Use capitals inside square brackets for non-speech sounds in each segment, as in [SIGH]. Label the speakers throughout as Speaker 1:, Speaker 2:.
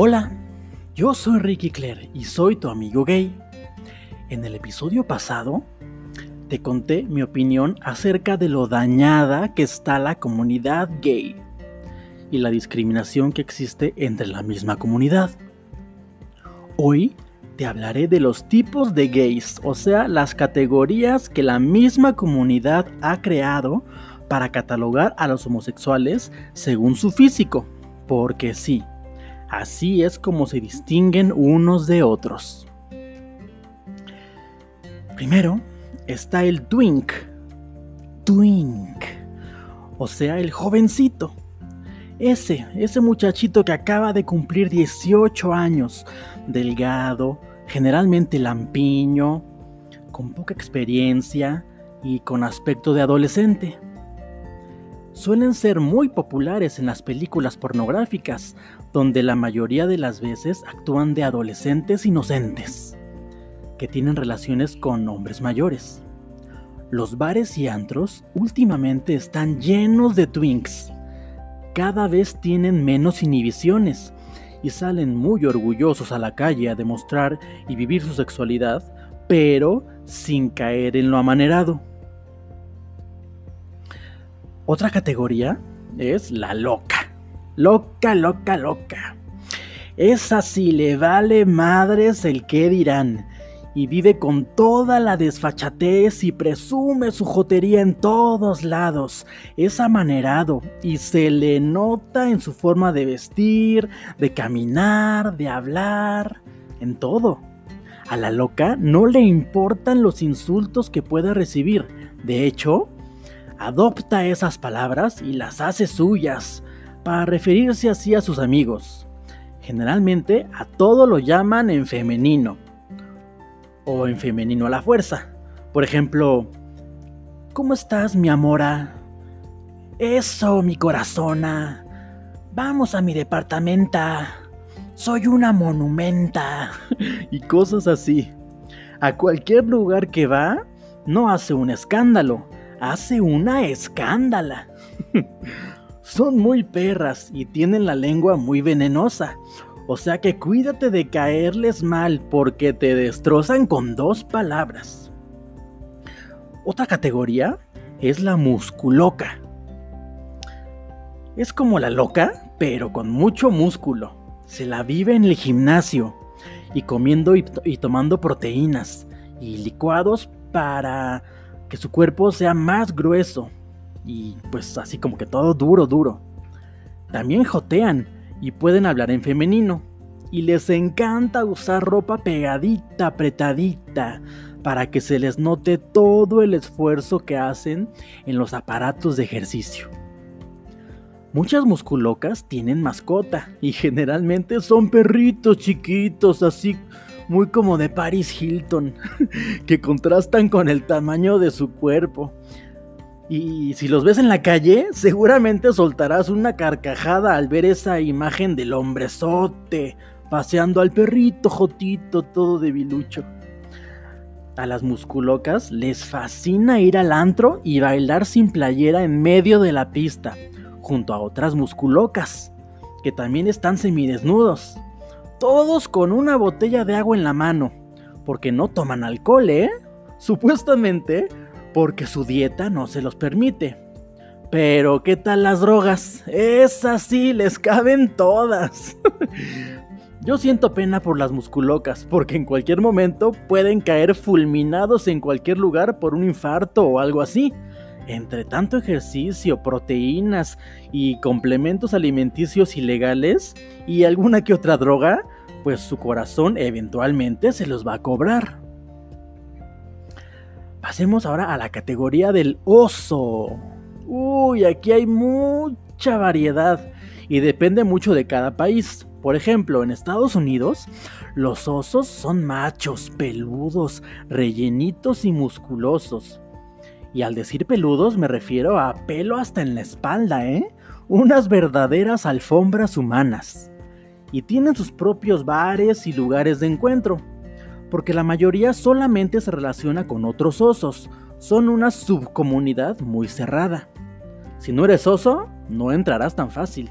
Speaker 1: Hola, yo soy Ricky Claire y soy tu amigo gay. En el episodio pasado te conté mi opinión acerca de lo dañada que está la comunidad gay y la discriminación que existe entre la misma comunidad. Hoy te hablaré de los tipos de gays, o sea, las categorías que la misma comunidad ha creado para catalogar a los homosexuales según su físico, porque sí, así es como se distinguen unos de otros. Primero está el twink, twink, o sea, el jovencito. Ese, ese muchachito que acaba de cumplir 18 años, delgado, generalmente lampiño, con poca experiencia y con aspecto de adolescente suelen ser muy populares en las películas pornográficas, donde la mayoría de las veces actúan de adolescentes inocentes, que tienen relaciones con hombres mayores. Los bares y antros últimamente están llenos de twinks. Cada vez tienen menos inhibiciones y salen muy orgullosos a la calle a demostrar y vivir su sexualidad, pero sin caer en lo amanerado. Otra categoría es la loca. Loca, loca, loca. Esa sí le vale madres el que dirán. Y vive con toda la desfachatez y presume su jotería en todos lados. Es amanerado y se le nota en su forma de vestir, de caminar, de hablar, en todo. A la loca no le importan los insultos que pueda recibir. De hecho, adopta esas palabras y las hace suyas para referirse así a sus amigos. Generalmente a todo lo llaman en femenino o en femenino a la fuerza. Por ejemplo, ¿cómo estás mi amora? Eso, mi corazona. Vamos a mi departamento. Soy una monumenta. [LAUGHS] y cosas así. A cualquier lugar que va, no hace un escándalo, hace una escándala. [LAUGHS] Son muy perras y tienen la lengua muy venenosa. O sea que cuídate de caerles mal porque te destrozan con dos palabras. Otra categoría es la musculoca. Es como la loca, pero con mucho músculo. Se la vive en el gimnasio y comiendo y, tomando proteínas y licuados para que su cuerpo sea más grueso y pues así como que todo duro, duro. También jotean y pueden hablar en femenino y les encanta usar ropa pegadita, apretadita, para que se les note todo el esfuerzo que hacen en los aparatos de ejercicio. Muchas musculocas tienen mascota y generalmente son perritos chiquitos, así muy como de Paris Hilton, [LAUGHS] que contrastan con el tamaño de su cuerpo. Y si los ves en la calle, seguramente soltarás una carcajada al ver esa imagen del hombrezote paseando al perrito jotito todo debilucho. A las musculocas les fascina ir al antro y bailar sin playera en medio de la pista, junto a otras musculocas, que también están semidesnudos todos con una botella de agua en la mano, porque no toman alcohol, ¿eh? [LAUGHS] Supuestamente porque su dieta no se los permite. Pero ¿qué tal las drogas? Esas sí, les caben todas. [LAUGHS] Yo siento pena por las musculocas, porque en cualquier momento pueden caer fulminados en cualquier lugar por un infarto o algo así entre tanto ejercicio, proteínas y complementos alimenticios ilegales y alguna que otra droga, pues su corazón eventualmente se los va a cobrar. Pasemos ahora a la categoría del oso. Uy, aquí hay mucha variedad y depende mucho de cada país. Por ejemplo, en Estados Unidos, los osos son machos, peludos, rellenitos y musculosos. Y al decir peludos me refiero a pelo hasta en la espalda, ¿eh? Unas verdaderas alfombras humanas. Y tienen sus propios bares y lugares de encuentro, porque la mayoría solamente se relaciona con otros osos. Son una subcomunidad muy cerrada. Si no eres oso, no entrarás tan fácil.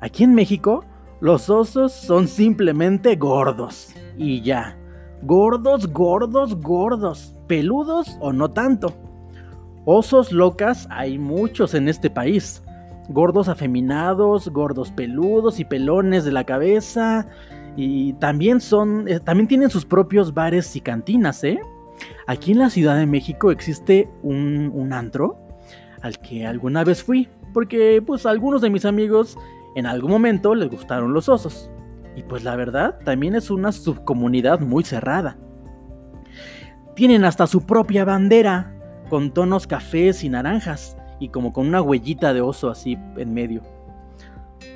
Speaker 1: Aquí en México, Los osos son simplemente gordos. Y ya. Gordos, gordos, gordos. Peludos o no tanto. Osos locas hay muchos en este país. Gordos afeminados, gordos peludos y pelones de la cabeza. Y también son. Eh, también tienen sus propios bares y cantinas, ¿eh? Aquí en la Ciudad de México existe un, un antro al que alguna vez fui. Porque pues algunos de mis amigos en algún momento les gustaron los osos. Y pues la verdad, también es una subcomunidad muy cerrada. Tienen hasta su propia bandera, con tonos cafés y naranjas, y como con una huellita de oso así en medio.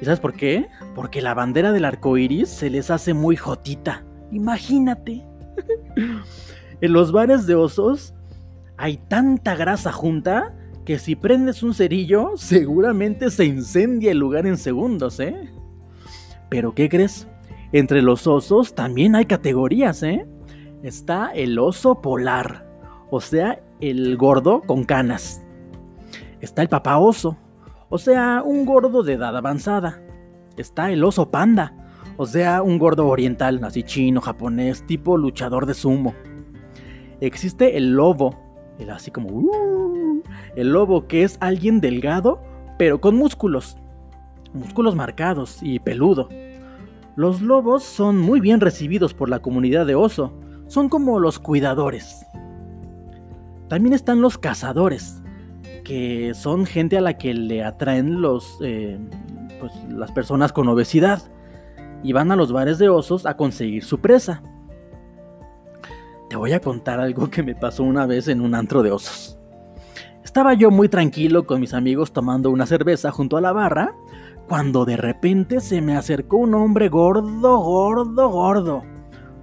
Speaker 1: ¿Y sabes por qué? Porque la bandera del arco iris se les hace muy jotita. Imagínate. [LAUGHS] en los bares de osos hay tanta grasa junta que si prendes un cerillo, seguramente se incendia el lugar en segundos, ¿eh? Pero ¿qué crees? Entre los osos también hay categorías, ¿eh? Está el oso polar, o sea, el gordo con canas. Está el papá oso, o sea, un gordo de edad avanzada. Está el oso panda, o sea, un gordo oriental, así chino, japonés, tipo luchador de sumo. Existe el lobo, el así como... Uh, el lobo que es alguien delgado, pero con músculos. Músculos marcados y peludo. Los lobos son muy bien recibidos por la comunidad de oso. Son como los cuidadores. También están los cazadores, que son gente a la que le atraen los, eh, pues, las personas con obesidad y van a los bares de osos a conseguir su presa. Te voy a contar algo que me pasó una vez en un antro de osos. Estaba yo muy tranquilo con mis amigos tomando una cerveza junto a la barra, cuando de repente se me acercó un hombre gordo, gordo, gordo.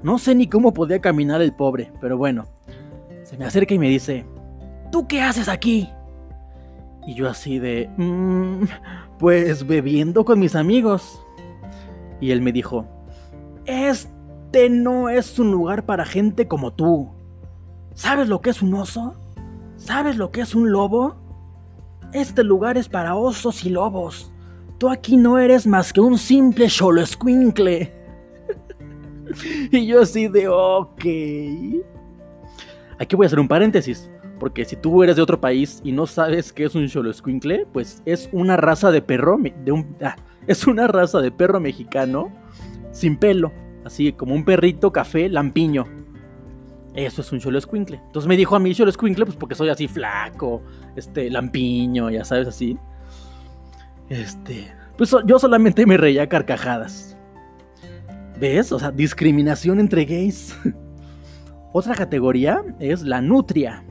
Speaker 1: No sé ni cómo podía caminar el pobre, pero bueno. Se me acerca y me dice, ¿tú qué haces aquí? Y yo así de, mmm, pues bebiendo con mis amigos. Y él me dijo, este no es un lugar para gente como tú. ¿Sabes lo que es un oso? ¿Sabes lo que es un lobo? Este lugar es para osos y lobos. Tú aquí no eres más que un simple solo escuincle. [LAUGHS] y yo así de ok. Aquí voy a hacer un paréntesis. Porque si tú eres de otro país y no sabes qué es un solo escuincle, pues es una raza de perro. De un, ah, es una raza de perro mexicano sin pelo. Así como un perrito café lampiño. Eso es un cholo escuincle. Entonces me dijo a mí cholo escuincle, pues porque soy así flaco, este, lampiño, ya sabes, así. Este, pues yo solamente me reía carcajadas. ¿Ves? O sea, discriminación entre gays. [LAUGHS] Otra categoría es la nutria.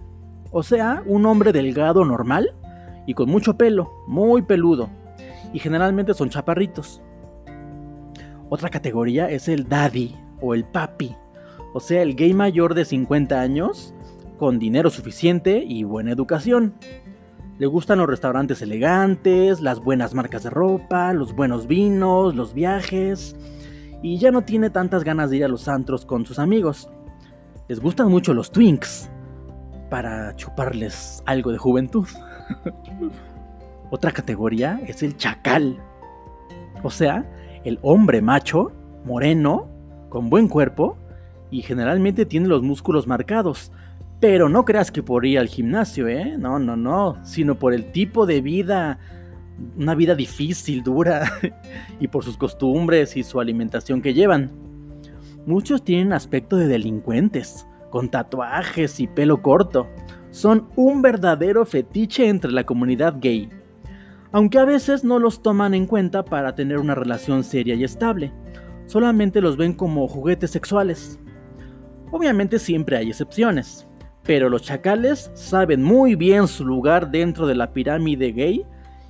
Speaker 1: O sea, un hombre delgado normal y con mucho pelo, muy peludo. Y generalmente son chaparritos. Otra categoría es el daddy o el papi o sea, el gay mayor de 50 años, con dinero suficiente y buena educación. Le gustan los restaurantes elegantes, las buenas marcas de ropa, los buenos vinos, los viajes, y ya no tiene tantas ganas de ir a los antros con sus amigos. Les gustan mucho los twinks, para chuparles algo de juventud. [LAUGHS] Otra categoría es el chacal, o sea, el hombre macho, moreno, con buen cuerpo, y generalmente tiene los músculos marcados. Pero no creas que por ir al gimnasio, ¿eh? No, no, no, sino por el tipo de vida, una vida difícil, dura, [LAUGHS] y por sus costumbres y su alimentación que llevan. Muchos tienen aspecto de delincuentes, con tatuajes y pelo corto. Son un verdadero fetiche entre la comunidad gay, aunque a veces no los toman en cuenta para tener una relación seria y estable, solamente los ven como juguetes sexuales. Obviamente siempre hay excepciones, pero los chacales saben muy bien su lugar dentro de la pirámide gay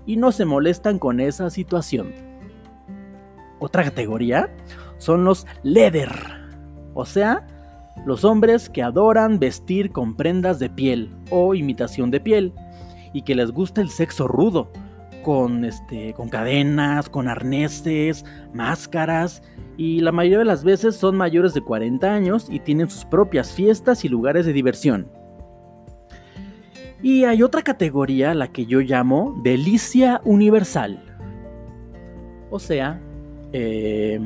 Speaker 1: y no se molestan con esa situación. Otra categoría son los leather, o sea, los hombres que adoran vestir con prendas de piel o imitación de piel y que les gusta el sexo rudo, con, este, con cadenas, con arneses, máscaras y la mayoría de las veces son mayores de 40 años y tienen sus propias fiestas y lugares de diversión. Y hay otra categoría, la que yo llamo delicia universal. O sea, eh,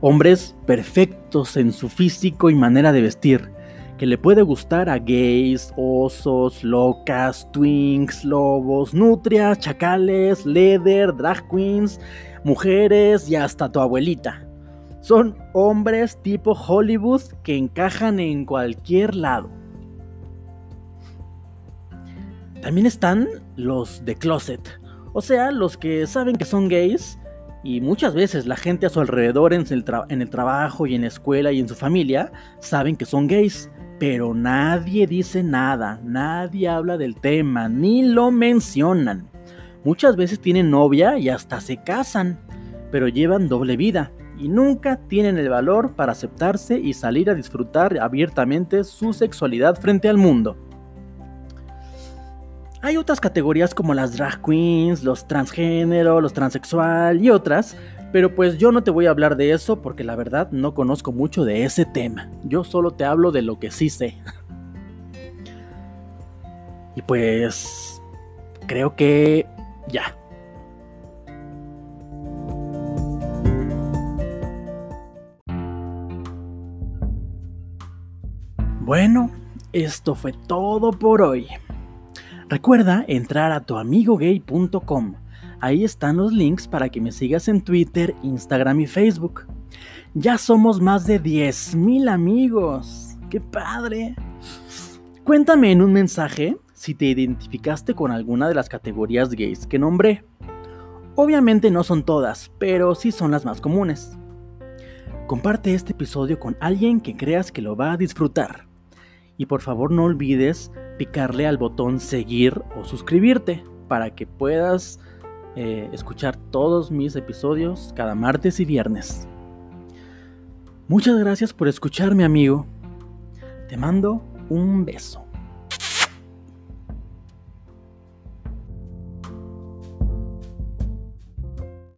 Speaker 1: hombres perfectos en su físico y manera de vestir, que le puede gustar a gays, osos, locas, twinks, lobos, nutrias, chacales, leather, drag queens, mujeres y hasta tu abuelita. Son hombres tipo Hollywood que encajan en cualquier lado. También están los de closet, o sea, los que saben que son gays y muchas veces la gente a su alrededor en el, en el, trabajo y en la escuela y en su familia saben que son gays, pero nadie dice nada, nadie habla del tema, ni lo mencionan. Muchas veces tienen novia y hasta se casan, pero llevan doble vida y nunca tienen el valor para aceptarse y salir a disfrutar abiertamente su sexualidad frente al mundo. Hay otras categorías como las drag queens, los transgénero, los transexual y otras, pero pues yo no te voy a hablar de eso porque la verdad no conozco mucho de ese tema. Yo solo te hablo de lo que sí sé. y pues creo que ya. Bueno, esto fue todo por hoy. Recuerda entrar a tuamigogay.com. Ahí están los links para que me sigas en Twitter, Instagram y Facebook. Ya somos más de 10.000 amigos. ¡Qué padre! Cuéntame en un mensaje si te identificaste con alguna de las categorías gays que nombré. Obviamente no son todas, pero sí son las más comunes. Comparte este episodio con alguien que creas que lo va a disfrutar. Y por favor no olvides picarle al botón seguir o suscribirte para que puedas eh, escuchar todos mis episodios cada martes y viernes. Muchas gracias por escucharme amigo. Te mando un beso.